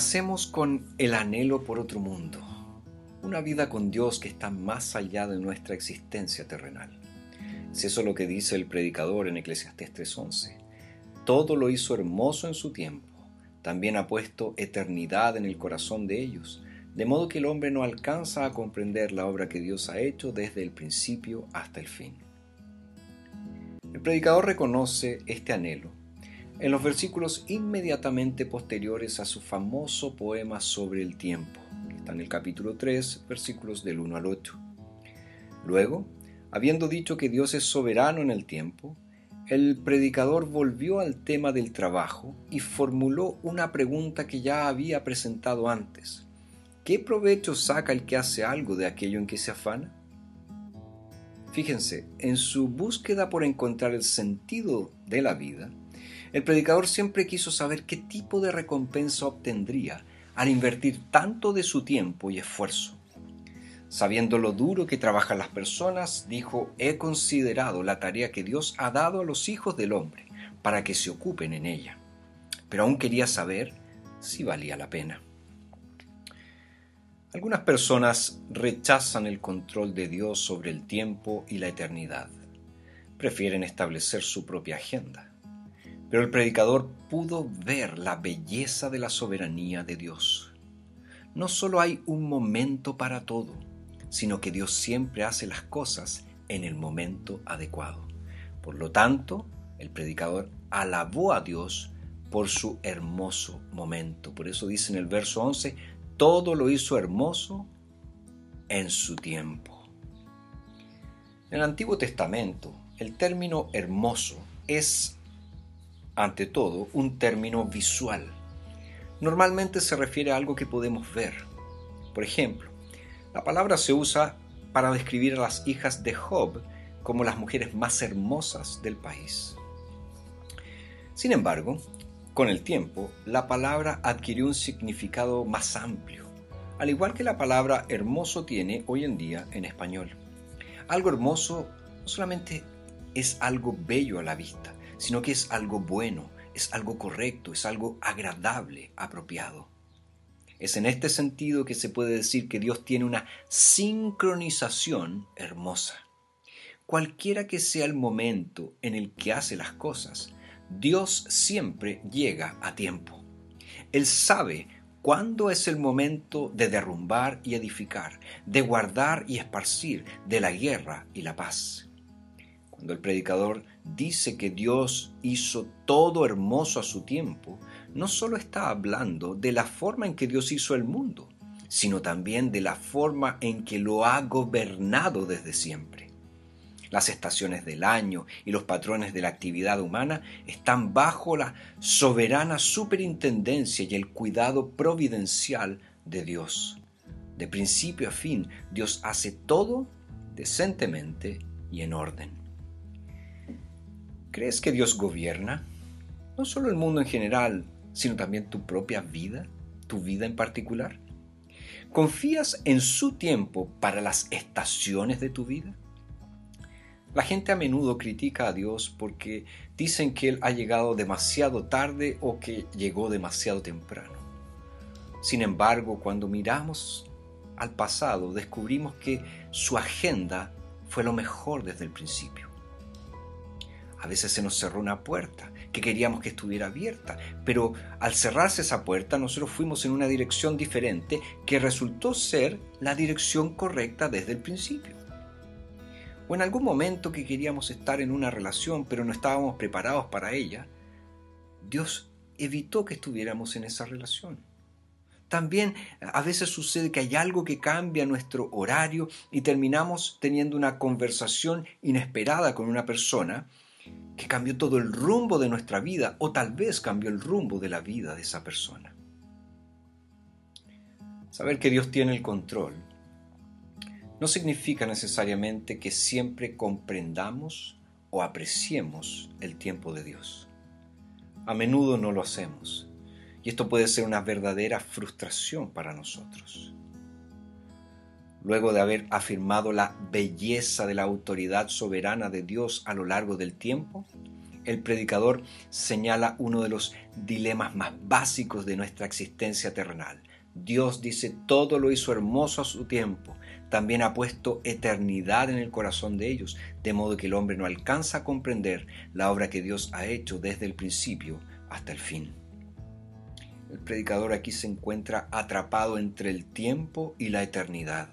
Nacemos con el anhelo por otro mundo, una vida con Dios que está más allá de nuestra existencia terrenal. Es eso lo que dice el predicador en Eclesiastés 3:11. Todo lo hizo hermoso en su tiempo, también ha puesto eternidad en el corazón de ellos, de modo que el hombre no alcanza a comprender la obra que Dios ha hecho desde el principio hasta el fin. El predicador reconoce este anhelo en los versículos inmediatamente posteriores a su famoso poema sobre el tiempo, que está en el capítulo 3, versículos del 1 al 8. Luego, habiendo dicho que Dios es soberano en el tiempo, el predicador volvió al tema del trabajo y formuló una pregunta que ya había presentado antes. ¿Qué provecho saca el que hace algo de aquello en que se afana? Fíjense, en su búsqueda por encontrar el sentido de la vida, el predicador siempre quiso saber qué tipo de recompensa obtendría al invertir tanto de su tiempo y esfuerzo. Sabiendo lo duro que trabajan las personas, dijo, he considerado la tarea que Dios ha dado a los hijos del hombre para que se ocupen en ella. Pero aún quería saber si valía la pena. Algunas personas rechazan el control de Dios sobre el tiempo y la eternidad. Prefieren establecer su propia agenda. Pero el predicador pudo ver la belleza de la soberanía de Dios. No solo hay un momento para todo, sino que Dios siempre hace las cosas en el momento adecuado. Por lo tanto, el predicador alabó a Dios por su hermoso momento. Por eso dice en el verso 11, todo lo hizo hermoso en su tiempo. En el Antiguo Testamento, el término hermoso es ante todo, un término visual. Normalmente se refiere a algo que podemos ver. Por ejemplo, la palabra se usa para describir a las hijas de Job como las mujeres más hermosas del país. Sin embargo, con el tiempo, la palabra adquirió un significado más amplio, al igual que la palabra hermoso tiene hoy en día en español. Algo hermoso solamente es algo bello a la vista, sino que es algo bueno, es algo correcto, es algo agradable, apropiado. Es en este sentido que se puede decir que Dios tiene una sincronización hermosa. Cualquiera que sea el momento en el que hace las cosas, Dios siempre llega a tiempo. Él sabe cuándo es el momento de derrumbar y edificar, de guardar y esparcir, de la guerra y la paz. Cuando el predicador dice que Dios hizo todo hermoso a su tiempo, no solo está hablando de la forma en que Dios hizo el mundo, sino también de la forma en que lo ha gobernado desde siempre. Las estaciones del año y los patrones de la actividad humana están bajo la soberana superintendencia y el cuidado providencial de Dios. De principio a fin, Dios hace todo decentemente y en orden. ¿Crees que Dios gobierna? No solo el mundo en general, sino también tu propia vida, tu vida en particular. ¿Confías en su tiempo para las estaciones de tu vida? La gente a menudo critica a Dios porque dicen que Él ha llegado demasiado tarde o que llegó demasiado temprano. Sin embargo, cuando miramos al pasado, descubrimos que su agenda fue lo mejor desde el principio. A veces se nos cerró una puerta que queríamos que estuviera abierta, pero al cerrarse esa puerta nosotros fuimos en una dirección diferente que resultó ser la dirección correcta desde el principio. O en algún momento que queríamos estar en una relación pero no estábamos preparados para ella, Dios evitó que estuviéramos en esa relación. También a veces sucede que hay algo que cambia nuestro horario y terminamos teniendo una conversación inesperada con una persona que cambió todo el rumbo de nuestra vida o tal vez cambió el rumbo de la vida de esa persona. Saber que Dios tiene el control no significa necesariamente que siempre comprendamos o apreciemos el tiempo de Dios. A menudo no lo hacemos y esto puede ser una verdadera frustración para nosotros. Luego de haber afirmado la belleza de la autoridad soberana de Dios a lo largo del tiempo, el predicador señala uno de los dilemas más básicos de nuestra existencia terrenal. Dios dice, todo lo hizo hermoso a su tiempo, también ha puesto eternidad en el corazón de ellos, de modo que el hombre no alcanza a comprender la obra que Dios ha hecho desde el principio hasta el fin. El predicador aquí se encuentra atrapado entre el tiempo y la eternidad.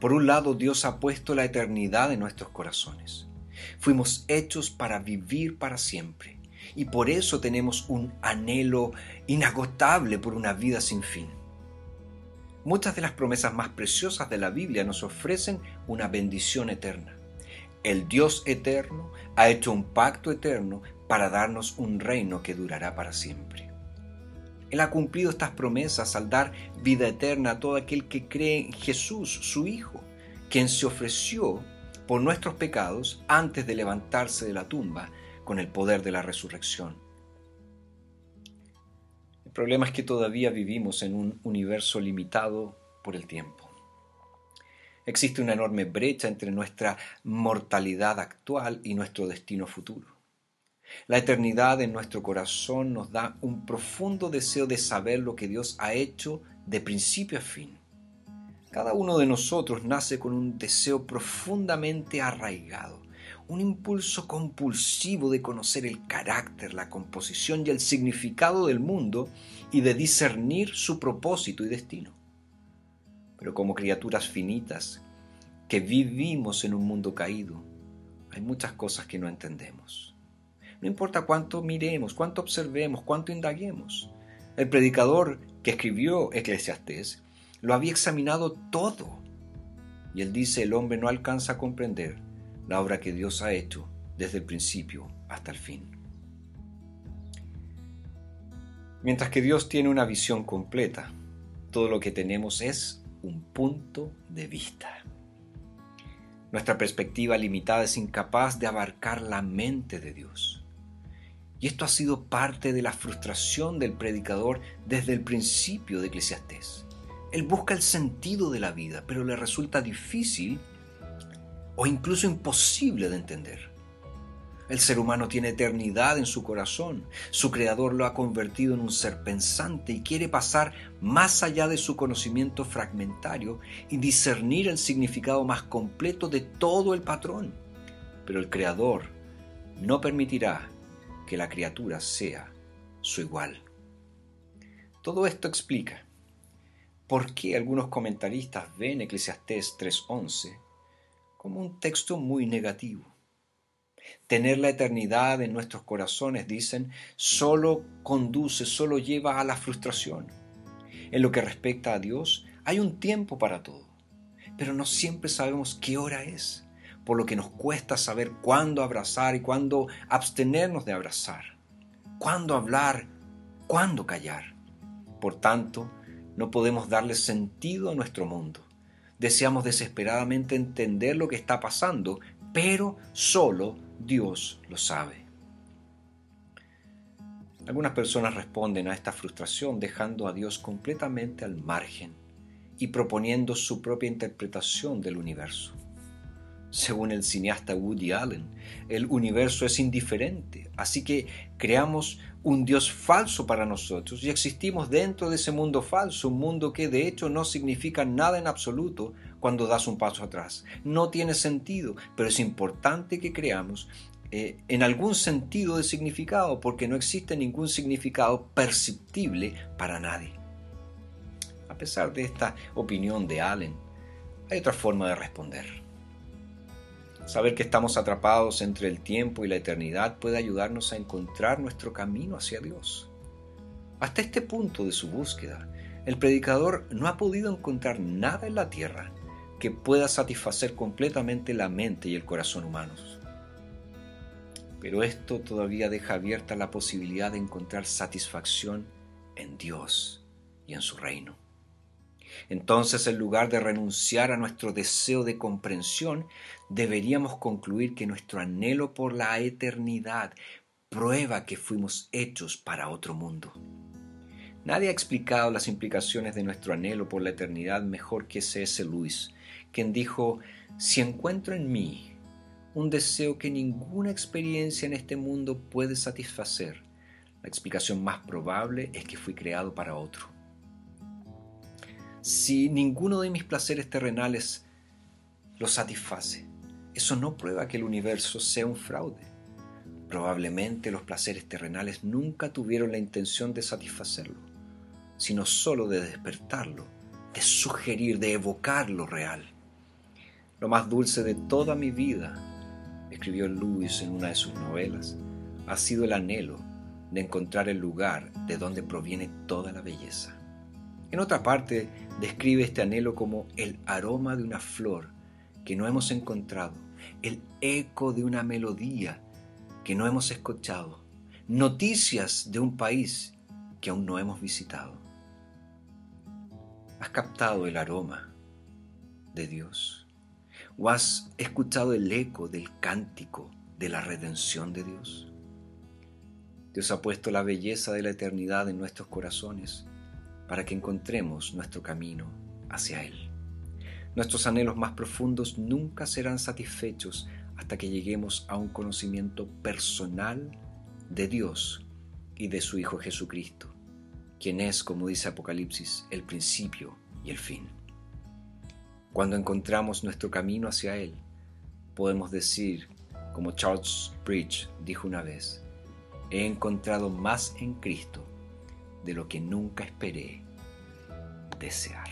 Por un lado, Dios ha puesto la eternidad en nuestros corazones. Fuimos hechos para vivir para siempre y por eso tenemos un anhelo inagotable por una vida sin fin. Muchas de las promesas más preciosas de la Biblia nos ofrecen una bendición eterna. El Dios eterno ha hecho un pacto eterno para darnos un reino que durará para siempre. Él ha cumplido estas promesas al dar vida eterna a todo aquel que cree en Jesús, su Hijo, quien se ofreció por nuestros pecados antes de levantarse de la tumba con el poder de la resurrección. El problema es que todavía vivimos en un universo limitado por el tiempo. Existe una enorme brecha entre nuestra mortalidad actual y nuestro destino futuro. La eternidad en nuestro corazón nos da un profundo deseo de saber lo que Dios ha hecho de principio a fin. Cada uno de nosotros nace con un deseo profundamente arraigado, un impulso compulsivo de conocer el carácter, la composición y el significado del mundo y de discernir su propósito y destino. Pero como criaturas finitas que vivimos en un mundo caído, hay muchas cosas que no entendemos. No importa cuánto miremos, cuánto observemos, cuánto indaguemos. El predicador que escribió Eclesiastés lo había examinado todo. Y él dice, el hombre no alcanza a comprender la obra que Dios ha hecho desde el principio hasta el fin. Mientras que Dios tiene una visión completa, todo lo que tenemos es un punto de vista. Nuestra perspectiva limitada es incapaz de abarcar la mente de Dios. Y esto ha sido parte de la frustración del predicador desde el principio de Eclesiastés. Él busca el sentido de la vida, pero le resulta difícil o incluso imposible de entender. El ser humano tiene eternidad en su corazón. Su creador lo ha convertido en un ser pensante y quiere pasar más allá de su conocimiento fragmentario y discernir el significado más completo de todo el patrón. Pero el creador no permitirá que la criatura sea su igual. Todo esto explica por qué algunos comentaristas ven Eclesiastés 3.11 como un texto muy negativo. Tener la eternidad en nuestros corazones, dicen, solo conduce, solo lleva a la frustración. En lo que respecta a Dios, hay un tiempo para todo, pero no siempre sabemos qué hora es por lo que nos cuesta saber cuándo abrazar y cuándo abstenernos de abrazar, cuándo hablar, cuándo callar. Por tanto, no podemos darle sentido a nuestro mundo. Deseamos desesperadamente entender lo que está pasando, pero solo Dios lo sabe. Algunas personas responden a esta frustración dejando a Dios completamente al margen y proponiendo su propia interpretación del universo. Según el cineasta Woody Allen, el universo es indiferente, así que creamos un Dios falso para nosotros y existimos dentro de ese mundo falso, un mundo que de hecho no significa nada en absoluto cuando das un paso atrás. No tiene sentido, pero es importante que creamos eh, en algún sentido de significado, porque no existe ningún significado perceptible para nadie. A pesar de esta opinión de Allen, hay otra forma de responder. Saber que estamos atrapados entre el tiempo y la eternidad puede ayudarnos a encontrar nuestro camino hacia Dios. Hasta este punto de su búsqueda, el predicador no ha podido encontrar nada en la tierra que pueda satisfacer completamente la mente y el corazón humanos. Pero esto todavía deja abierta la posibilidad de encontrar satisfacción en Dios y en su reino. Entonces, en lugar de renunciar a nuestro deseo de comprensión, deberíamos concluir que nuestro anhelo por la eternidad prueba que fuimos hechos para otro mundo. Nadie ha explicado las implicaciones de nuestro anhelo por la eternidad mejor que C.S. Lewis, quien dijo, si encuentro en mí un deseo que ninguna experiencia en este mundo puede satisfacer. La explicación más probable es que fui creado para otro. Si ninguno de mis placeres terrenales lo satisface, eso no prueba que el universo sea un fraude. Probablemente los placeres terrenales nunca tuvieron la intención de satisfacerlo, sino solo de despertarlo, de sugerir, de evocar lo real. Lo más dulce de toda mi vida escribió Lewis en una de sus novelas, ha sido el anhelo de encontrar el lugar de donde proviene toda la belleza. En otra parte, describe este anhelo como el aroma de una flor que no hemos encontrado, el eco de una melodía que no hemos escuchado, noticias de un país que aún no hemos visitado. ¿Has captado el aroma de Dios? ¿O has escuchado el eco del cántico de la redención de Dios? Dios ha puesto la belleza de la eternidad en nuestros corazones para que encontremos nuestro camino hacia Él. Nuestros anhelos más profundos nunca serán satisfechos hasta que lleguemos a un conocimiento personal de Dios y de su Hijo Jesucristo, quien es, como dice Apocalipsis, el principio y el fin. Cuando encontramos nuestro camino hacia Él, podemos decir, como Charles Bridge dijo una vez, he encontrado más en Cristo de lo que nunca esperé desear.